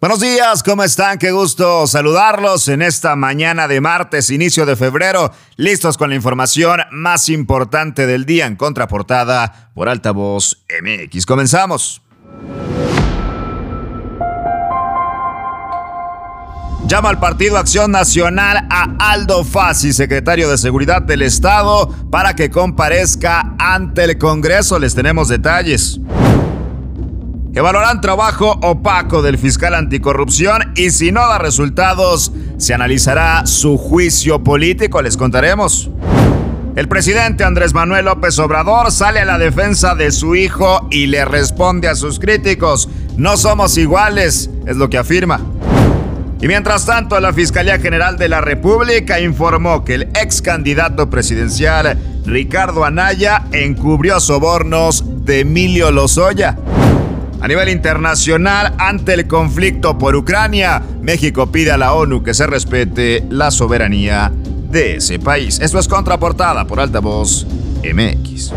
Buenos días, ¿cómo están? Qué gusto saludarlos en esta mañana de martes, inicio de febrero, listos con la información más importante del día en contraportada por Altavoz MX. Comenzamos. Llama al Partido Acción Nacional a Aldo Fassi, secretario de Seguridad del Estado, para que comparezca ante el Congreso. Les tenemos detalles. Evaluarán trabajo opaco del fiscal anticorrupción y si no da resultados, se analizará su juicio político, les contaremos. El presidente Andrés Manuel López Obrador sale a la defensa de su hijo y le responde a sus críticos. No somos iguales, es lo que afirma. Y mientras tanto, la Fiscalía General de la República informó que el ex candidato presidencial Ricardo Anaya encubrió sobornos de Emilio Lozoya. A nivel internacional, ante el conflicto por Ucrania, México pide a la ONU que se respete la soberanía de ese país. Esto es contraportada por Altavoz MX.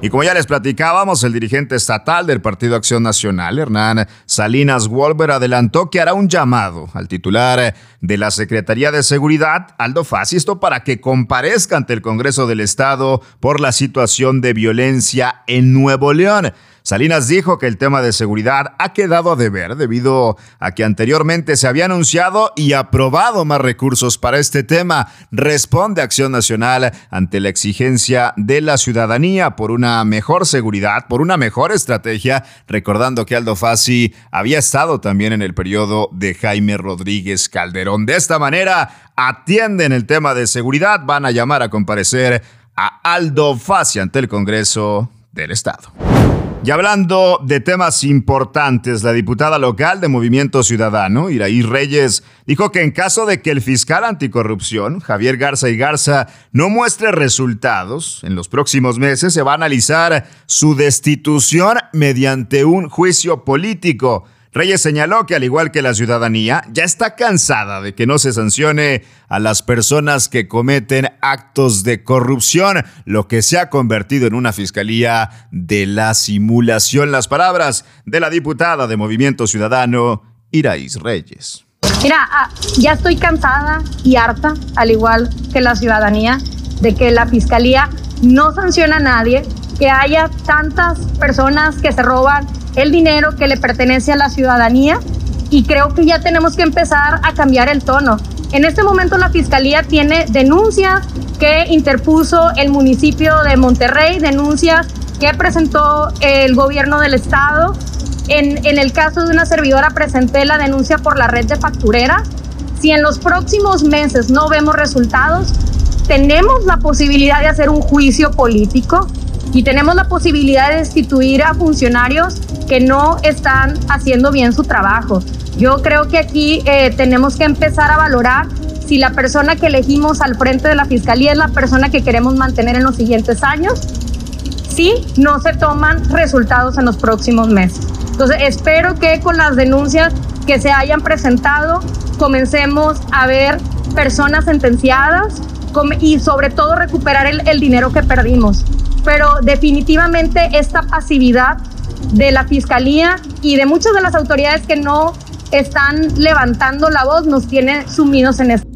Y como ya les platicábamos, el dirigente estatal del Partido Acción Nacional, Hernán Salinas Wolver, adelantó que hará un llamado al titular de la Secretaría de Seguridad, Aldo Fascisto, para que comparezca ante el Congreso del Estado por la situación de violencia en Nuevo León. Salinas dijo que el tema de seguridad ha quedado a deber debido a que anteriormente se había anunciado y aprobado más recursos para este tema. Responde Acción Nacional ante la exigencia de la ciudadanía por una mejor seguridad, por una mejor estrategia, recordando que Aldo Fassi había estado también en el periodo de Jaime Rodríguez Calderón. De esta manera, atienden el tema de seguridad, van a llamar a comparecer a Aldo Fassi ante el Congreso del Estado. Y hablando de temas importantes, la diputada local de Movimiento Ciudadano, Iraí Reyes, dijo que en caso de que el fiscal anticorrupción, Javier Garza y Garza, no muestre resultados en los próximos meses, se va a analizar su destitución mediante un juicio político. Reyes señaló que al igual que la ciudadanía, ya está cansada de que no se sancione a las personas que cometen actos de corrupción, lo que se ha convertido en una fiscalía de la simulación. Las palabras de la diputada de Movimiento Ciudadano, Iraís Reyes. Mira, ah, ya estoy cansada y harta, al igual que la ciudadanía, de que la fiscalía no sanciona a nadie, que haya tantas personas que se roban el dinero que le pertenece a la ciudadanía y creo que ya tenemos que empezar a cambiar el tono. En este momento la Fiscalía tiene denuncias que interpuso el municipio de Monterrey, denuncias que presentó el gobierno del estado. En, en el caso de una servidora presenté la denuncia por la red de facturera. Si en los próximos meses no vemos resultados, tenemos la posibilidad de hacer un juicio político y tenemos la posibilidad de destituir a funcionarios que no están haciendo bien su trabajo. Yo creo que aquí eh, tenemos que empezar a valorar si la persona que elegimos al frente de la Fiscalía es la persona que queremos mantener en los siguientes años, si no se toman resultados en los próximos meses. Entonces, espero que con las denuncias que se hayan presentado comencemos a ver personas sentenciadas y sobre todo recuperar el, el dinero que perdimos. Pero definitivamente esta pasividad de la Fiscalía y de muchas de las autoridades que no están levantando la voz nos tiene sumidos en esto.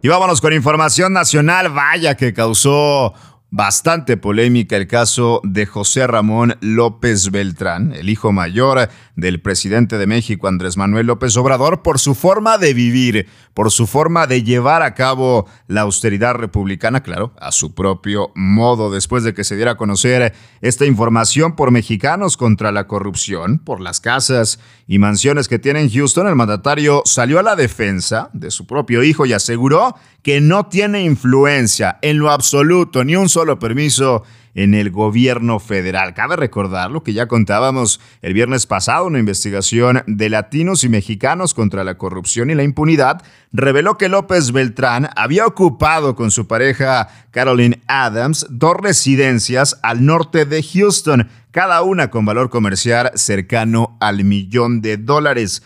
Y vámonos con información nacional, vaya que causó bastante polémica el caso de José Ramón López Beltrán, el hijo mayor del presidente de México, Andrés Manuel López Obrador, por su forma de vivir, por su forma de llevar a cabo la austeridad republicana, claro, a su propio modo, después de que se diera a conocer esta información por mexicanos contra la corrupción, por las casas y mansiones que tiene en Houston, el mandatario salió a la defensa de su propio hijo y aseguró que no tiene influencia en lo absoluto, ni un solo permiso en el gobierno federal. Cabe recordar lo que ya contábamos el viernes pasado, una investigación de latinos y mexicanos contra la corrupción y la impunidad reveló que López Beltrán había ocupado con su pareja Caroline Adams dos residencias al norte de Houston, cada una con valor comercial cercano al millón de dólares.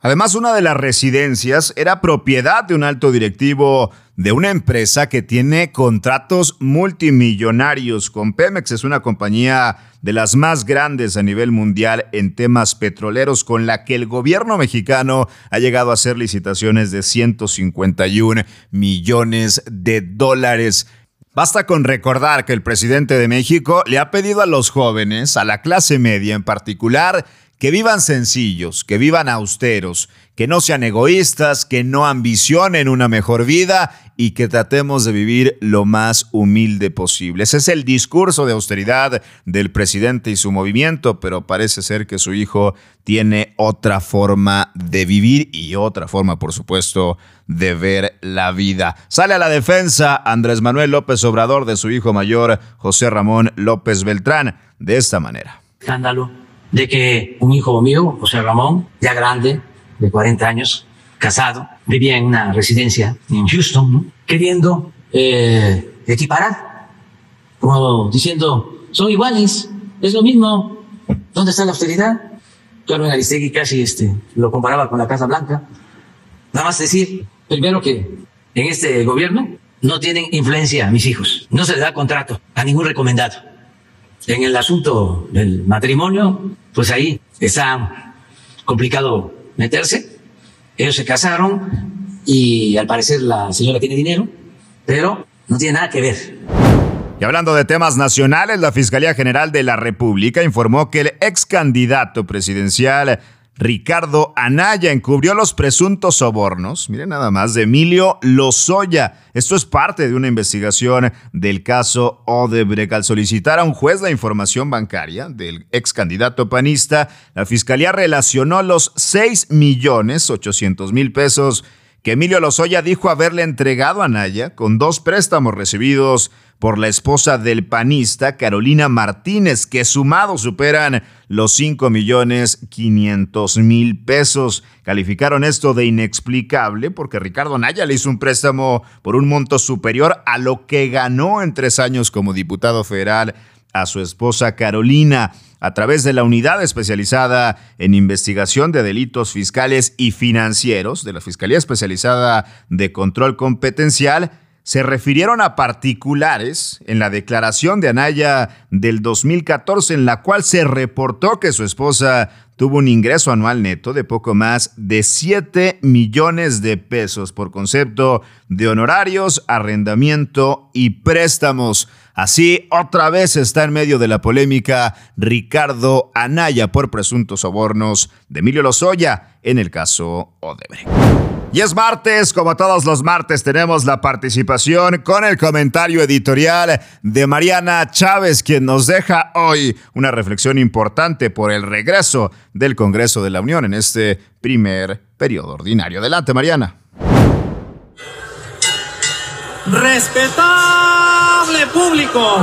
Además, una de las residencias era propiedad de un alto directivo de una empresa que tiene contratos multimillonarios con Pemex. Es una compañía de las más grandes a nivel mundial en temas petroleros, con la que el gobierno mexicano ha llegado a hacer licitaciones de 151 millones de dólares. Basta con recordar que el presidente de México le ha pedido a los jóvenes, a la clase media en particular, que vivan sencillos, que vivan austeros, que no sean egoístas, que no ambicionen una mejor vida y que tratemos de vivir lo más humilde posible. Ese es el discurso de austeridad del presidente y su movimiento, pero parece ser que su hijo tiene otra forma de vivir y otra forma, por supuesto, de ver la vida. Sale a la defensa Andrés Manuel López Obrador de su hijo mayor, José Ramón López Beltrán, de esta manera. Escándalo de que un hijo mío, José Ramón, ya grande, de 40 años, casado, vivía en una residencia en Houston, queriendo eh, equiparar, como diciendo, son iguales, es lo mismo, ¿dónde está la austeridad? Carmen Aristegui casi este, lo comparaba con la Casa Blanca. Nada más decir, primero que en este gobierno no tienen influencia mis hijos, no se le da contrato a ningún recomendado. En el asunto del matrimonio, pues ahí está complicado meterse. Ellos se casaron y al parecer la señora tiene dinero, pero no tiene nada que ver. Y hablando de temas nacionales, la Fiscalía General de la República informó que el ex candidato presidencial Ricardo Anaya encubrió los presuntos sobornos, miren nada más, de Emilio Lozoya. Esto es parte de una investigación del caso Odebrecht. Al solicitar a un juez la información bancaria del ex candidato panista, la fiscalía relacionó los 6 millones 800 mil pesos que Emilio Lozoya dijo haberle entregado a Anaya con dos préstamos recibidos por la esposa del panista Carolina Martínez, que sumados superan los 5 millones 500 mil pesos. Calificaron esto de inexplicable porque Ricardo Naya le hizo un préstamo por un monto superior a lo que ganó en tres años como diputado federal a su esposa Carolina a través de la unidad especializada en investigación de delitos fiscales y financieros de la Fiscalía Especializada de Control Competencial se refirieron a particulares en la declaración de Anaya del 2014 en la cual se reportó que su esposa tuvo un ingreso anual neto de poco más de 7 millones de pesos por concepto de honorarios, arrendamiento y préstamos. Así, otra vez está en medio de la polémica Ricardo Anaya por presuntos sobornos de Emilio Lozoya en el caso Odebrecht. Y es martes, como todos los martes tenemos la participación con el comentario editorial de Mariana Chávez, quien nos deja hoy una reflexión importante por el regreso del Congreso de la Unión en este primer periodo ordinario. Adelante, Mariana. Respetable público,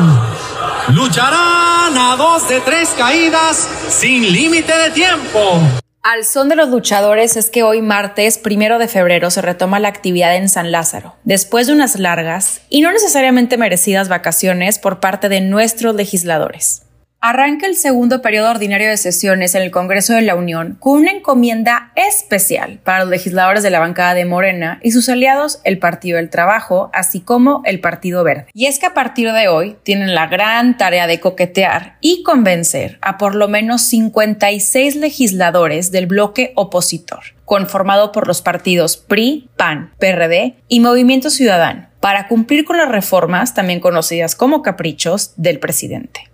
lucharán a dos de tres caídas sin límite de tiempo. Al son de los luchadores es que hoy martes primero de febrero se retoma la actividad en San Lázaro, después de unas largas y no necesariamente merecidas vacaciones por parte de nuestros legisladores. Arranca el segundo periodo ordinario de sesiones en el Congreso de la Unión con una encomienda especial para los legisladores de la bancada de Morena y sus aliados, el Partido del Trabajo, así como el Partido Verde. Y es que a partir de hoy tienen la gran tarea de coquetear y convencer a por lo menos 56 legisladores del bloque opositor, conformado por los partidos PRI, PAN, PRD y Movimiento Ciudadano, para cumplir con las reformas, también conocidas como caprichos, del presidente.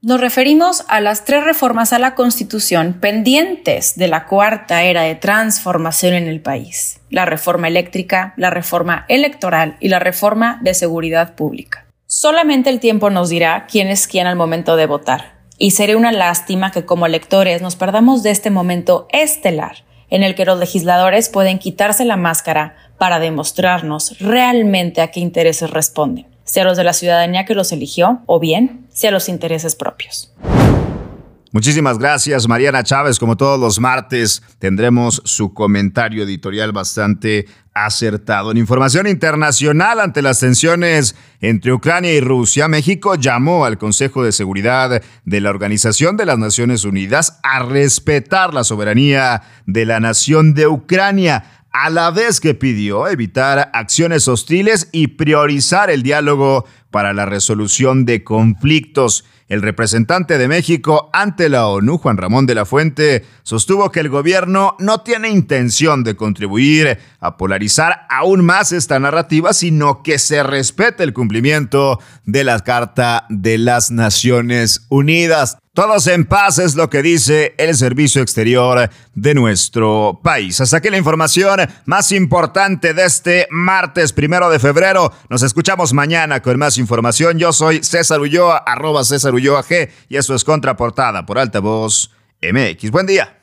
Nos referimos a las tres reformas a la Constitución pendientes de la cuarta era de transformación en el país, la reforma eléctrica, la reforma electoral y la reforma de seguridad pública. Solamente el tiempo nos dirá quién es quién al momento de votar, y sería una lástima que como electores nos perdamos de este momento estelar en el que los legisladores pueden quitarse la máscara para demostrarnos realmente a qué intereses responden sea los de la ciudadanía que los eligió o bien sea los intereses propios. Muchísimas gracias, Mariana Chávez. Como todos los martes, tendremos su comentario editorial bastante acertado. En información internacional, ante las tensiones entre Ucrania y Rusia, México llamó al Consejo de Seguridad de la Organización de las Naciones Unidas a respetar la soberanía de la nación de Ucrania a la vez que pidió evitar acciones hostiles y priorizar el diálogo para la resolución de conflictos. El representante de México ante la ONU, Juan Ramón de la Fuente, sostuvo que el gobierno no tiene intención de contribuir a polarizar aún más esta narrativa, sino que se respete el cumplimiento de la Carta de las Naciones Unidas. Todos en paz es lo que dice el servicio exterior de nuestro país. Hasta aquí la información más importante de este martes primero de febrero. Nos escuchamos mañana con más información. Yo soy César Ulloa, arroba César Ulloa G, y eso es Contraportada por Altavoz MX. Buen día.